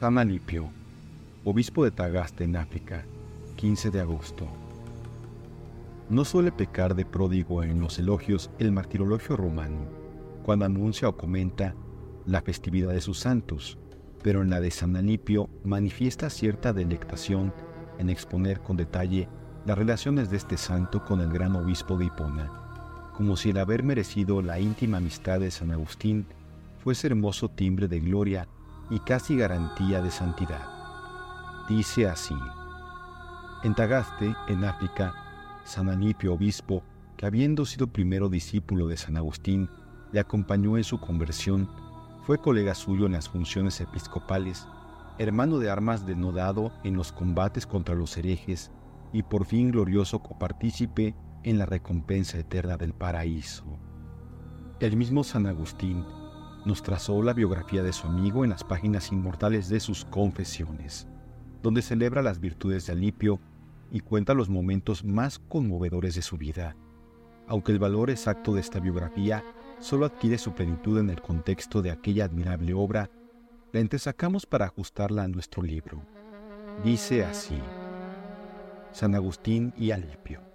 San Alipio, obispo de Tagaste en África, 15 de agosto. No suele pecar de pródigo en los elogios el martirologio romano, cuando anuncia o comenta la festividad de sus santos, pero en la de San Alipio manifiesta cierta delectación en exponer con detalle las relaciones de este santo con el gran obispo de Hipona, como si el haber merecido la íntima amistad de San Agustín fuese hermoso timbre de gloria y casi garantía de santidad. Dice así, en Tagaste, en África, San Alipio, obispo, que habiendo sido primero discípulo de San Agustín, le acompañó en su conversión, fue colega suyo en las funciones episcopales, hermano de armas denodado en los combates contra los herejes y por fin glorioso copartícipe en la recompensa eterna del paraíso. El mismo San Agustín nos trazó la biografía de su amigo en las páginas inmortales de sus confesiones, donde celebra las virtudes de Alipio y cuenta los momentos más conmovedores de su vida, aunque el valor exacto de esta biografía solo adquiere su plenitud en el contexto de aquella admirable obra, la entresacamos para ajustarla a nuestro libro. Dice así, San Agustín y Alipio.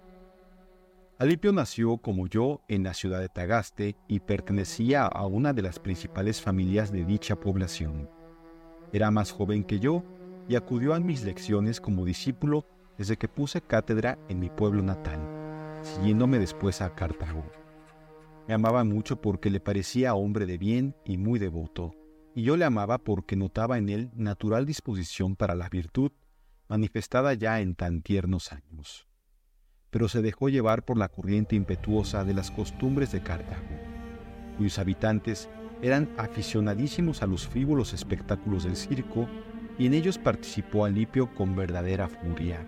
Alipio nació como yo en la ciudad de Tagaste y pertenecía a una de las principales familias de dicha población. Era más joven que yo y acudió a mis lecciones como discípulo desde que puse cátedra en mi pueblo natal, siguiéndome después a Cartago. Me amaba mucho porque le parecía hombre de bien y muy devoto, y yo le amaba porque notaba en él natural disposición para la virtud, manifestada ya en tan tiernos años pero se dejó llevar por la corriente impetuosa de las costumbres de Cartago, cuyos habitantes eran aficionadísimos a los frívolos espectáculos del circo y en ellos participó Alipio con verdadera furia.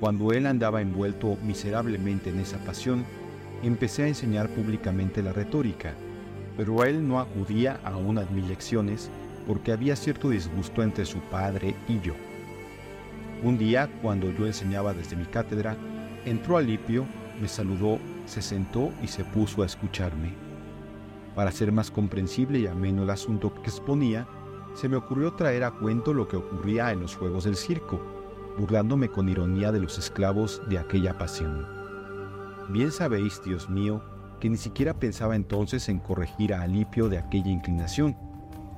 Cuando él andaba envuelto miserablemente en esa pasión, empecé a enseñar públicamente la retórica, pero él no acudía aún a mis lecciones porque había cierto disgusto entre su padre y yo. Un día, cuando yo enseñaba desde mi cátedra, Entró Alipio, me saludó, se sentó y se puso a escucharme. Para ser más comprensible y ameno el asunto que exponía, se me ocurrió traer a cuento lo que ocurría en los juegos del circo, burlándome con ironía de los esclavos de aquella pasión. Bien sabéis, Dios mío, que ni siquiera pensaba entonces en corregir a Alipio de aquella inclinación,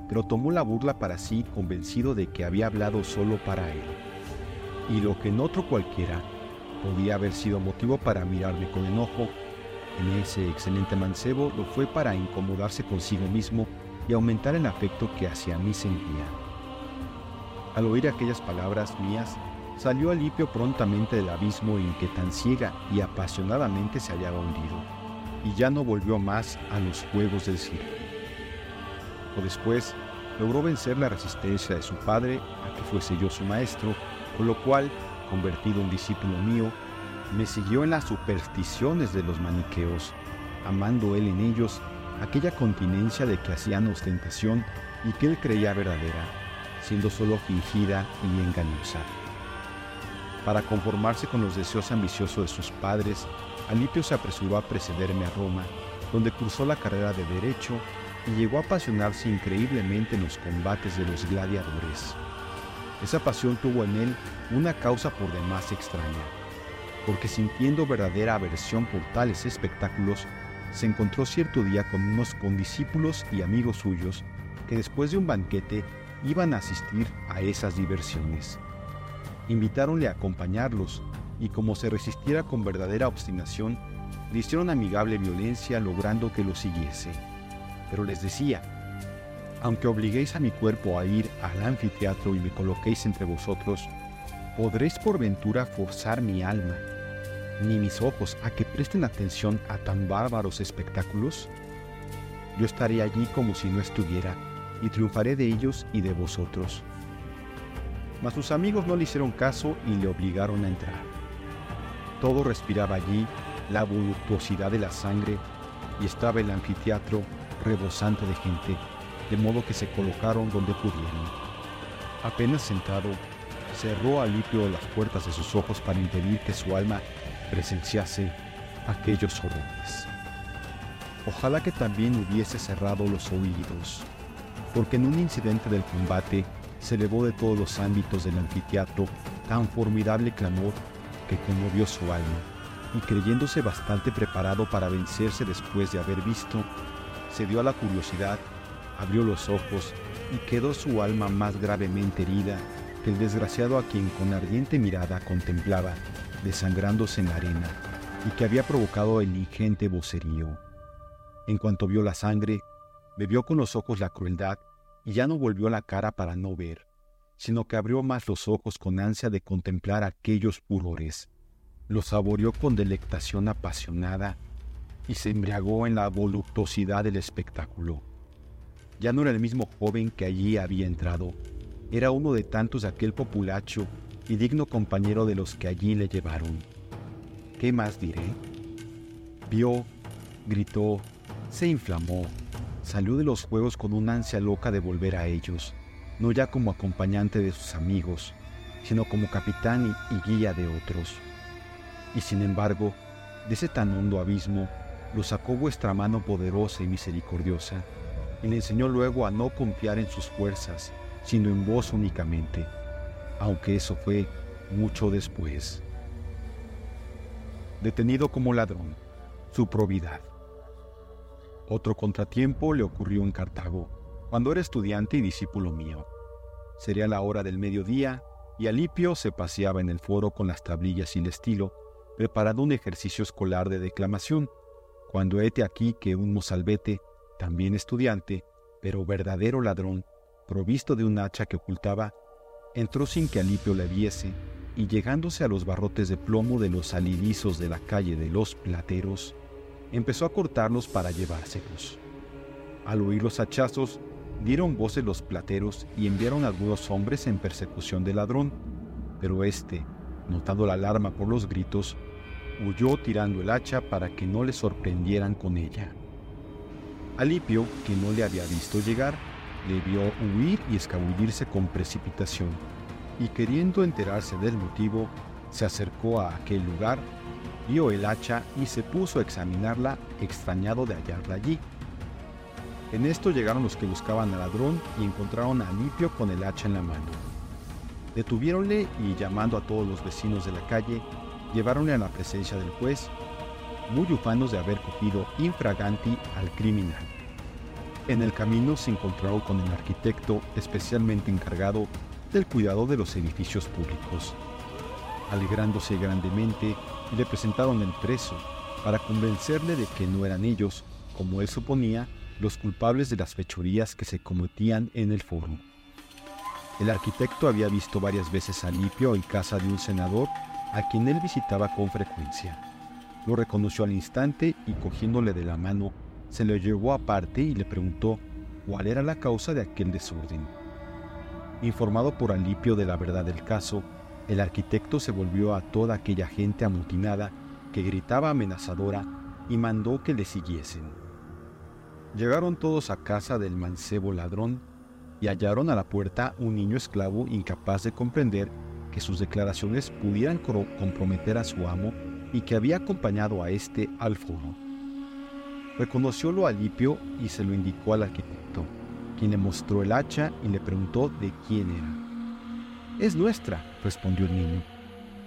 pero tomó la burla para sí convencido de que había hablado solo para él. Y lo que en otro cualquiera podía haber sido motivo para mirarme con enojo, en ese excelente mancebo lo fue para incomodarse consigo mismo y aumentar el afecto que hacia mí sentía. Al oír aquellas palabras mías, salió Alipio prontamente del abismo en que tan ciega y apasionadamente se hallaba hundido, y ya no volvió más a los juegos del circo. O después logró vencer la resistencia de su padre a que fuese yo su maestro, con lo cual convertido en discípulo mío, me siguió en las supersticiones de los maniqueos, amando él en ellos aquella continencia de que hacían ostentación y que él creía verdadera, siendo solo fingida y engañosa. Para conformarse con los deseos ambiciosos de sus padres, Alipio se apresuró a precederme a Roma, donde cursó la carrera de Derecho y llegó a apasionarse increíblemente en los combates de los gladiadores. Esa pasión tuvo en él una causa por demás extraña, porque sintiendo verdadera aversión por tales espectáculos, se encontró cierto día con unos condiscípulos y amigos suyos que después de un banquete iban a asistir a esas diversiones. Invitáronle a acompañarlos y como se resistiera con verdadera obstinación, le hicieron amigable violencia logrando que lo siguiese. Pero les decía, aunque obliguéis a mi cuerpo a ir al anfiteatro y me coloquéis entre vosotros, ¿podréis por ventura forzar mi alma, ni mis ojos a que presten atención a tan bárbaros espectáculos? Yo estaré allí como si no estuviera, y triunfaré de ellos y de vosotros. Mas sus amigos no le hicieron caso y le obligaron a entrar. Todo respiraba allí la voluptuosidad de la sangre y estaba el anfiteatro rebosante de gente de modo que se colocaron donde pudieron. Apenas sentado, cerró Alipio las puertas de sus ojos para impedir que su alma presenciase aquellos horrores. Ojalá que también hubiese cerrado los oídos, porque en un incidente del combate se elevó de todos los ámbitos del anfiteatro tan formidable clamor que conmovió su alma, y creyéndose bastante preparado para vencerse después de haber visto, se dio a la curiosidad, abrió los ojos y quedó su alma más gravemente herida que el desgraciado a quien con ardiente mirada contemplaba, desangrándose en la arena, y que había provocado el ingente vocerío. En cuanto vio la sangre, bebió con los ojos la crueldad y ya no volvió la cara para no ver, sino que abrió más los ojos con ansia de contemplar aquellos furores. Los saboreó con delectación apasionada y se embriagó en la voluptuosidad del espectáculo. Ya no era el mismo joven que allí había entrado, era uno de tantos aquel populacho y digno compañero de los que allí le llevaron. ¿Qué más diré? Vio, gritó, se inflamó, salió de los juegos con una ansia loca de volver a ellos, no ya como acompañante de sus amigos, sino como capitán y, guía de otros. Y sin embargo, de ese tan hondo abismo, lo sacó vuestra mano poderosa y misericordiosa, y le enseñó luego a no confiar en sus fuerzas, sino en vos únicamente, aunque eso fue mucho después. Detenido como ladrón, su probidad. Otro contratiempo le ocurrió en Cartago, cuando era estudiante y discípulo mío. Sería la hora del mediodía y Alipio se paseaba en el foro con las tablillas y el estilo, preparando un ejercicio escolar de declamación, cuando hete aquí que un mozalbete, también estudiante, pero verdadero ladrón, provisto de un hacha que ocultaba, entró sin que Alipio le viese y llegándose a los barrotes de plomo de los salidizos de la calle de los plateros, empezó a cortarlos para llevárselos. Al oír los hachazos, dieron voces los plateros y enviaron algunos hombres en persecución del ladrón, pero éste, notando la alarma por los gritos, huyó tirando el hacha para que no le sorprendieran con ella. Alipio, que no le había visto llegar, le vio huir y escabullirse con precipitación, y queriendo enterarse del motivo, se acercó a aquel lugar vio el hacha y se puso a examinarla, extrañado de hallarla allí. En esto llegaron los que buscaban al ladrón y encontraron a Alipio con el hacha en la mano. Detuviéronle y llamando a todos los vecinos de la calle, llevaronle a la presencia del juez, muy ufanos de haber cogido infraganti al criminal. En el camino se encontró con el arquitecto especialmente encargado del cuidado de los edificios públicos. Alegrándose grandemente, le presentaron el preso para convencerle de que no eran ellos, como él suponía, los culpables de las fechorías que se cometían en el foro. El arquitecto había visto varias veces a Lipio en casa de un senador a quien él visitaba con frecuencia. Lo reconoció al instante y cogiéndole de la mano, se lo llevó aparte y le preguntó cuál era la causa de aquel desorden. Informado por Alipio de la verdad del caso, el arquitecto se volvió a toda aquella gente amutinada que gritaba amenazadora y mandó que le siguiesen. Llegaron todos a casa del mancebo ladrón y hallaron a la puerta un niño esclavo incapaz de comprender que sus declaraciones pudieran comprometer a su amo y que había acompañado a éste al foro. Reconociólo a Alipio y se lo indicó al arquitecto, quien le mostró el hacha y le preguntó de quién era. Es nuestra, respondió el niño,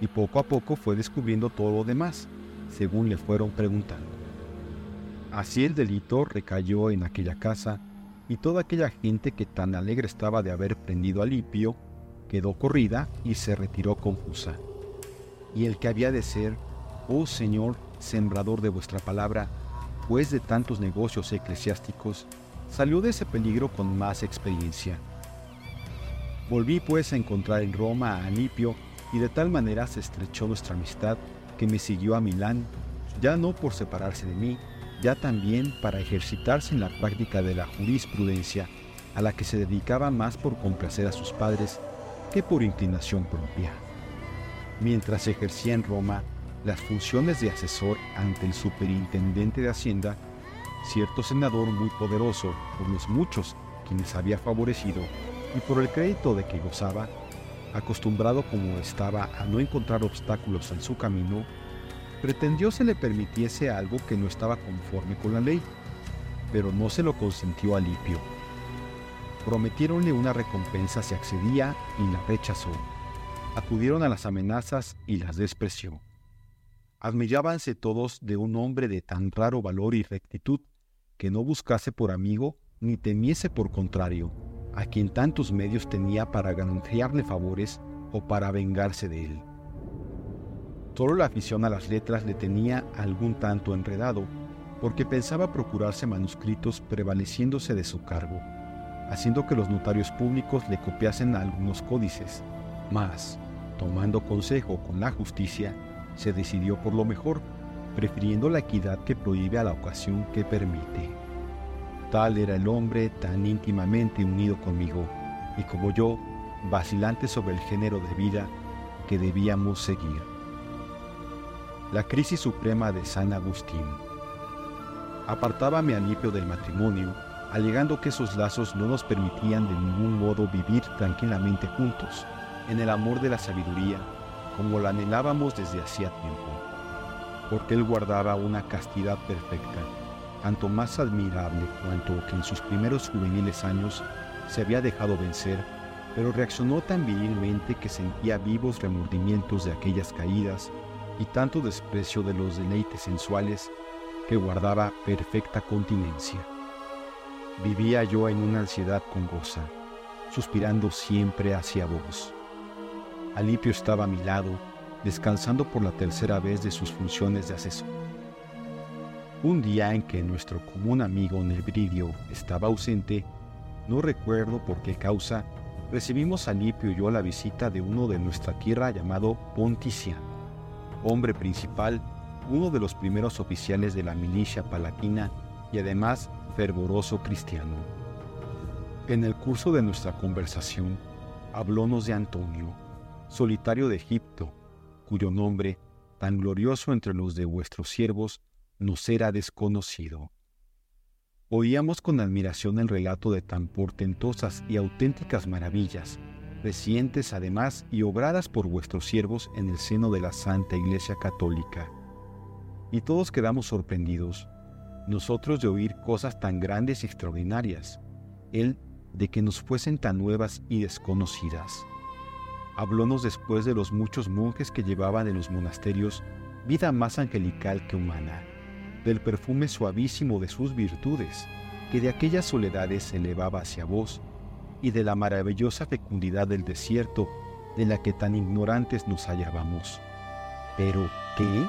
y poco a poco fue descubriendo todo lo demás, según le fueron preguntando. Así el delito recayó en aquella casa, y toda aquella gente que tan alegre estaba de haber prendido a Lipio, quedó corrida y se retiró confusa. Y el que había de ser, oh Señor, sembrador de vuestra palabra, pues de tantos negocios eclesiásticos, salió de ese peligro con más experiencia Volví pues a encontrar en Roma a Anipio y de tal manera se estrechó nuestra amistad que me siguió a Milán, ya no por separarse de mí, ya también para ejercitarse en la práctica de la jurisprudencia, a la que se dedicaba más por complacer a sus padres que por inclinación propia. Mientras ejercía en Roma las funciones de asesor ante el superintendente de Hacienda, cierto senador muy poderoso por los muchos quienes había favorecido, y por el crédito de que gozaba, acostumbrado como estaba a no encontrar obstáculos en su camino, pretendió se le permitiese algo que no estaba conforme con la ley, pero no se lo consintió a Lipio. Prometieronle una recompensa si accedía y la rechazó. Acudieron a las amenazas y las despreció. Admirábanse todos de un hombre de tan raro valor y rectitud que no buscase por amigo ni temiese por contrario a quien tantos medios tenía para gananciarle favores o para vengarse de él. Solo la afición a las letras le tenía algún tanto enredado, porque pensaba procurarse manuscritos prevaleciéndose de su cargo, haciendo que los notarios públicos le copiasen algunos códices, mas, tomando consejo con la justicia, se decidió por lo mejor, prefiriendo la equidad que prohíbe a la ocasión que permite. Tal era el hombre tan íntimamente unido conmigo, y como yo, vacilante sobre el género de vida que debíamos seguir. La crisis suprema de San Agustín. Apartábame Alipio del matrimonio, alegando que esos lazos no nos permitían de ningún modo vivir tranquilamente juntos, en el amor de la sabiduría, como la anhelábamos desde hacía tiempo, porque él guardaba una castidad perfecta, tanto más admirable cuanto que en sus primeros juveniles años se había dejado vencer pero reaccionó tan virilmente que sentía vivos remordimientos de aquellas caídas y tanto desprecio de los deleites sensuales que guardaba perfecta continencia. Vivía yo en una ansiedad congosa, suspirando siempre hacia vos. Alipio estaba a mi lado, descansando por la tercera vez de sus funciones de asesor. Un día en que nuestro común amigo Nebridio estaba ausente, no recuerdo por qué causa, recibimos a Lipio y yo la visita de uno de nuestra tierra llamado Ponticiano, hombre principal, uno de los primeros oficiales de la milicia palatina y además fervoroso cristiano. En el curso de nuestra conversación, hablónos de Antonio, solitario de Egipto, cuyo nombre, tan glorioso entre los de vuestros siervos, nos era desconocido. Oíamos con admiración el relato de tan portentosas y auténticas maravillas, recientes además y obradas por vuestros siervos en el seno de la Santa Iglesia Católica. Y todos quedamos sorprendidos, nosotros de oír cosas tan grandes y extraordinarias, él de que nos fuesen tan nuevas y desconocidas. Hablónos después de los muchos monjes que llevaban en los monasterios vida más angelical que humana del perfume suavísimo de sus virtudes, que de aquellas soledades se elevaba hacia vos, y de la maravillosa fecundidad del desierto de la que tan ignorantes nos hallábamos. Pero, ¿qué?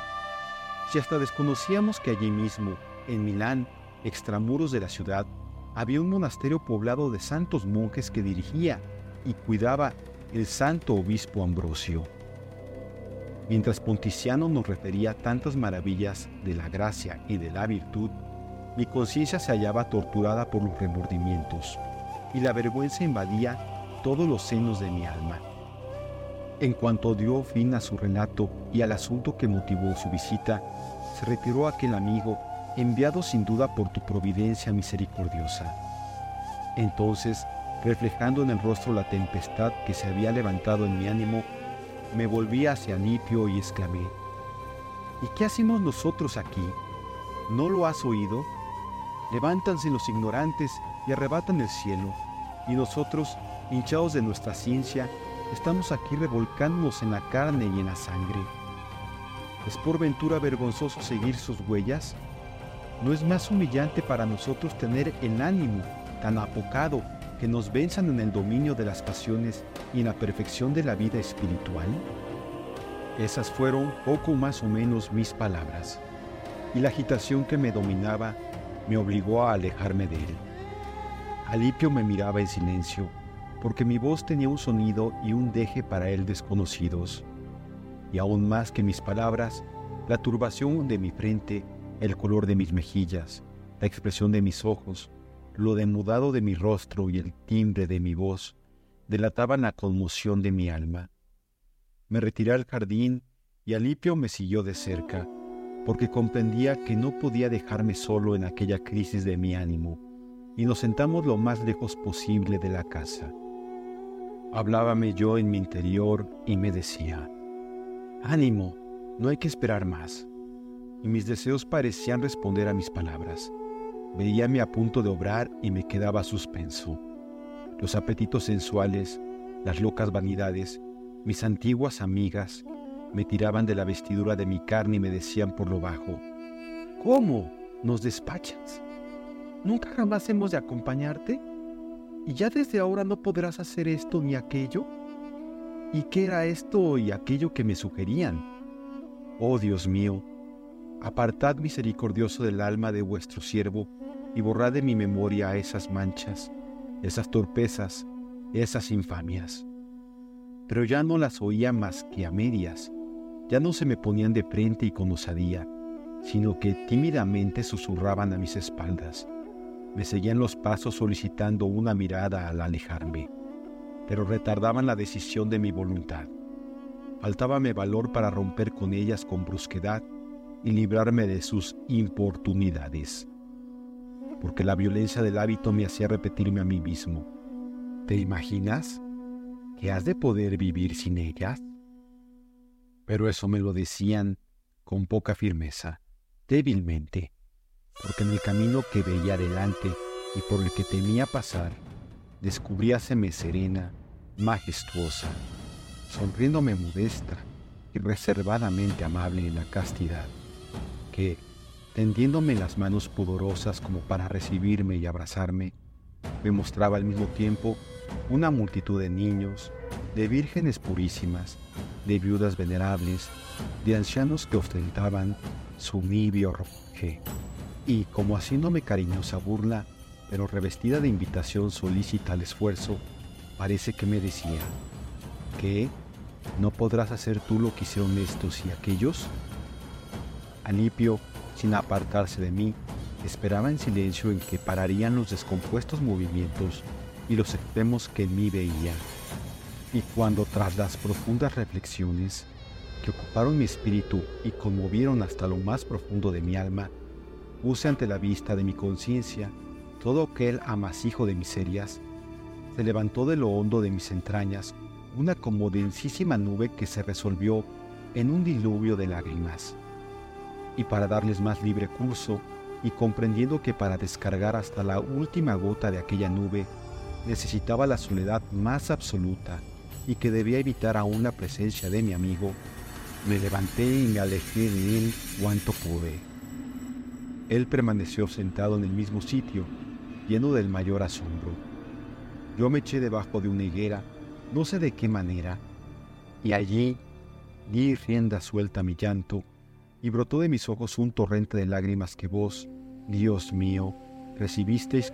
Si hasta desconocíamos que allí mismo, en Milán, extramuros de la ciudad, había un monasterio poblado de santos monjes que dirigía y cuidaba el santo obispo Ambrosio. Mientras Ponticiano nos refería tantas maravillas de la gracia y de la virtud, mi conciencia se hallaba torturada por los remordimientos y la vergüenza invadía todos los senos de mi alma. En cuanto dio fin a su relato y al asunto que motivó su visita, se retiró aquel amigo, enviado sin duda por tu providencia misericordiosa. Entonces, reflejando en el rostro la tempestad que se había levantado en mi ánimo, me volví hacia Nipio y exclamé, ¿y qué hacemos nosotros aquí? ¿No lo has oído? Levántanse los ignorantes y arrebatan el cielo, y nosotros, hinchados de nuestra ciencia, estamos aquí revolcándonos en la carne y en la sangre. ¿Es por ventura vergonzoso seguir sus huellas? ¿No es más humillante para nosotros tener el ánimo tan apocado que nos venzan en el dominio de las pasiones y en la perfección de la vida espiritual? Esas fueron poco más o menos mis palabras, y la agitación que me dominaba me obligó a alejarme de él. Alipio me miraba en silencio, porque mi voz tenía un sonido y un deje para él desconocidos, y aún más que mis palabras, la turbación de mi frente, el color de mis mejillas, la expresión de mis ojos, lo demudado de mi rostro y el timbre de mi voz delataban la conmoción de mi alma. Me retiré al jardín y Alipio me siguió de cerca, porque comprendía que no podía dejarme solo en aquella crisis de mi ánimo, y nos sentamos lo más lejos posible de la casa. Hablábame yo en mi interior y me decía, ánimo, no hay que esperar más. Y mis deseos parecían responder a mis palabras. Veíame a punto de obrar y me quedaba suspenso. los apetitos sensuales, las locas vanidades, mis antiguas amigas, me tiraban de la vestidura de mi carne y me decían por lo bajo, ¿Cómo nos despachas? ¿Nunca jamás hemos de acompañarte? ¿Y ya desde ahora no podrás hacer esto ni aquello? ¿Y qué era esto y aquello que me sugerían? Oh Dios mío, apartad misericordioso del alma de vuestro siervo y borrad de mi memoria esas manchas, esas torpezas, esas infamias. Pero ya no las oía más que a medias, ya no se me ponían de frente y con osadía, sino que tímidamente susurraban a mis espaldas. Me seguían los pasos solicitando una mirada al alejarme, pero retardaban la decisión de mi voluntad. Faltábame valor para romper con ellas con brusquedad y librarme de sus importunidades, porque la violencia del hábito me hacía repetirme a mí mismo. ¿Te imaginas que has de poder vivir sin ellas? Pero eso me lo decían con poca firmeza, débilmente, porque en el camino que veía adelante y por el que temía pasar, descubríaseme serena, majestuosa, sonriéndome modesta y reservadamente amable en la castidad, que, tendiéndome las manos pudorosas como para recibirme y abrazarme, me mostraba al mismo tiempo una multitud de niños, de vírgenes purísimas, de viudas venerables, de ancianos que ostentaban su nibio ropaje, y como haciéndome cariñosa burla, pero revestida de invitación solícita al esfuerzo, parece que me decía, ¿qué? ¿No podrás hacer tú lo que hicieron estos y aquellos? Alipio, sin apartarse de mí, esperaba en silencio en que pararían los descompuestos movimientos y los extremos que en mí veía. Y cuando tras las profundas reflexiones que ocuparon mi espíritu y conmovieron hasta lo más profundo de mi alma, puse ante la vista de mi conciencia todo aquel amasijo de miserias, se levantó de lo hondo de mis entrañas una como densísima nube que se resolvió en un diluvio de lágrimas. Y para darles más libre curso, y comprendiendo que para descargar hasta la última gota de aquella nube necesitaba la soledad más absoluta y que debía evitar aún la presencia de mi amigo, me levanté y me alejé de él cuanto pude. Él permaneció sentado en el mismo sitio, lleno del mayor asombro. Yo me eché debajo de una higuera, no sé de qué manera, y allí di rienda suelta a mi llanto, y brotó de mis ojos un torrente de lágrimas que vos, Dios mío, recibisteis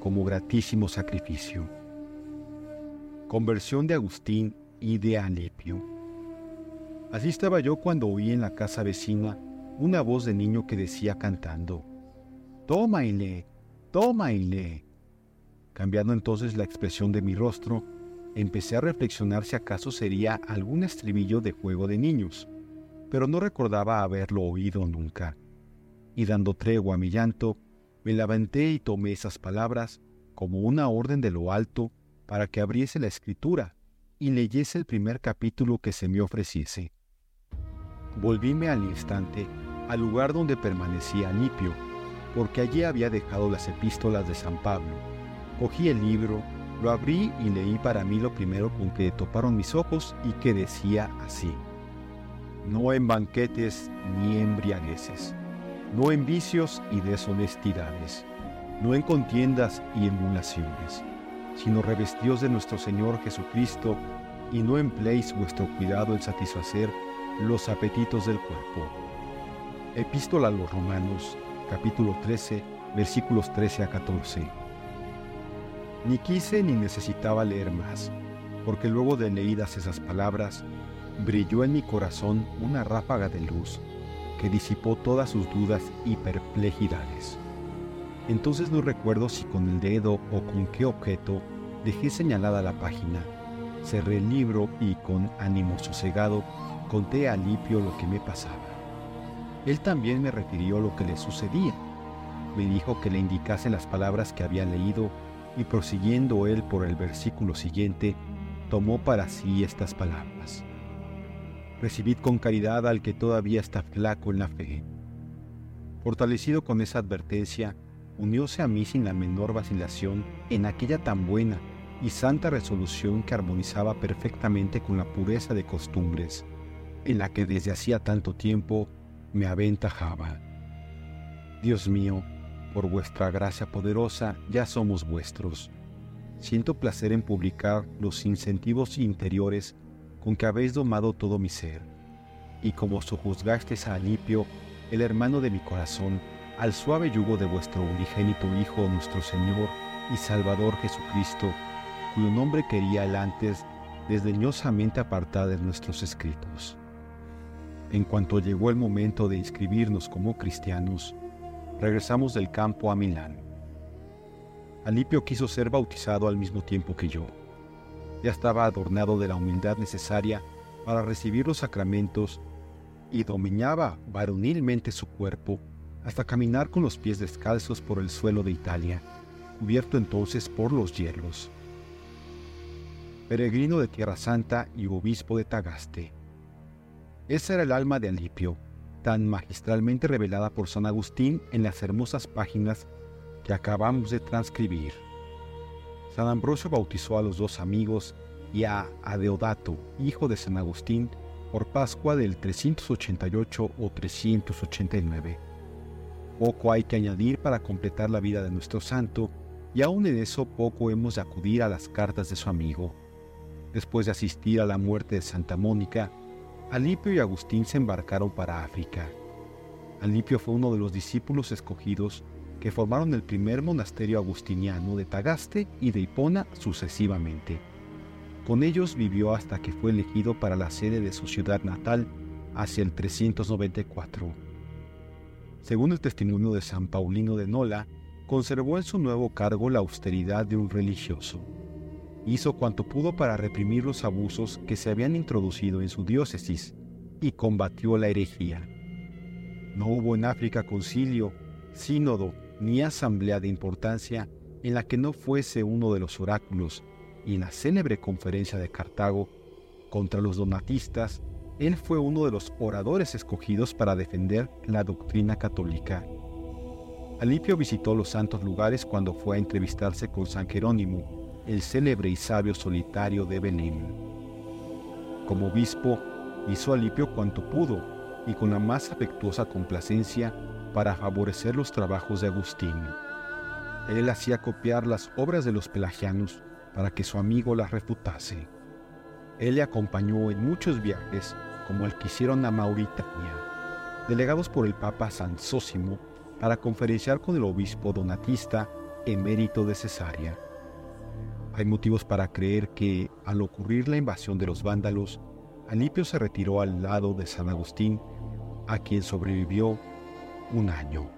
como gratísimo sacrificio. Conversión de Agustín y de Alepio. Así estaba yo cuando oí en la casa vecina una voz de niño que decía cantando, Toma y lee, toma y lee. Cambiando entonces la expresión de mi rostro, empecé a reflexionar si acaso sería algún estribillo de juego de niños, pero no recordaba haberlo oído nunca. Y dando tregua a mi llanto, me levanté y tomé esas palabras como una orden de lo alto para que abriese la escritura y leyese el primer capítulo que se me ofreciese. Volvíme al instante al lugar donde permanecía Anipio, porque allí había dejado las epístolas de San Pablo. Cogí el libro, lo abrí y leí para mí lo primero con que toparon mis ojos y que decía así. No en banquetes ni embriagueces, no en vicios y deshonestidades, no en contiendas y emulaciones, sino revestidos de nuestro Señor Jesucristo y no empleéis vuestro cuidado en satisfacer los apetitos del cuerpo. Epístola a los Romanos, capítulo 13, versículos 13 a 14. Ni quise ni necesitaba leer más, porque luego de leídas esas palabras, brilló en mi corazón una ráfaga de luz que disipó todas sus dudas y perplejidades. Entonces no recuerdo si con el dedo o con qué objeto dejé señalada la página, cerré el libro y con ánimo sosegado conté a Alipio lo que me pasaba. Él también me refirió lo que le sucedía. Me dijo que le indicase las palabras que había leído y prosiguiendo él por el versículo siguiente, tomó para sí estas palabras. Recibid con caridad al que todavía está flaco en la fe. Fortalecido con esa advertencia, unióse a mí sin la menor vacilación en aquella tan buena y santa resolución que armonizaba perfectamente con la pureza de costumbres, en la que desde hacía tanto tiempo me aventajaba. Dios mío, por vuestra gracia poderosa ya somos vuestros. Siento placer en publicar los incentivos interiores con que habéis domado todo mi ser, y como sojuzgasteis a Alipio, el hermano de mi corazón, al suave yugo de vuestro unigénito Hijo nuestro Señor y Salvador Jesucristo, cuyo nombre quería el antes desdeñosamente apartar de nuestros escritos. En cuanto llegó el momento de inscribirnos como cristianos, regresamos del campo a Milán. Alipio quiso ser bautizado al mismo tiempo que yo. Ya estaba adornado de la humildad necesaria para recibir los sacramentos y dominaba varonilmente su cuerpo hasta caminar con los pies descalzos por el suelo de Italia, cubierto entonces por los hielos. Peregrino de Tierra Santa y obispo de Tagaste. Esa era el alma de Alipio, tan magistralmente revelada por San Agustín en las hermosas páginas que acabamos de transcribir. San Ambrosio bautizó a los dos amigos y a Adeodato, hijo de San Agustín, por Pascua del 388 o 389. Poco hay que añadir para completar la vida de nuestro santo, y aún en eso poco hemos de acudir a las cartas de su amigo. Después de asistir a la muerte de Santa Mónica, Alipio y Agustín se embarcaron para África. Alipio fue uno de los discípulos escogidos que formaron el primer monasterio agustiniano de Tagaste y de Hipona sucesivamente. Con ellos vivió hasta que fue elegido para la sede de su ciudad natal hacia el 394. Según el testimonio de San Paulino de Nola, conservó en su nuevo cargo la austeridad de un religioso hizo cuanto pudo para reprimir los abusos que se habían introducido en su diócesis y combatió la herejía. No hubo en África concilio, sínodo ni asamblea de importancia en la que no fuese uno de los oráculos y en la célebre conferencia de Cartago contra los donatistas, él fue uno de los oradores escogidos para defender la doctrina católica. Alipio visitó los santos lugares cuando fue a entrevistarse con San Jerónimo el célebre y sabio solitario de Belén. Como obispo, hizo Alipio cuanto pudo y con la más afectuosa complacencia para favorecer los trabajos de Agustín. Él hacía copiar las obras de los pelagianos para que su amigo las refutase. Él le acompañó en muchos viajes, como el que hicieron a Mauritania, delegados por el Papa San Sósimo para conferenciar con el obispo donatista emérito de Cesarea. Hay motivos para creer que, al ocurrir la invasión de los vándalos, Alipio se retiró al lado de San Agustín, a quien sobrevivió un año.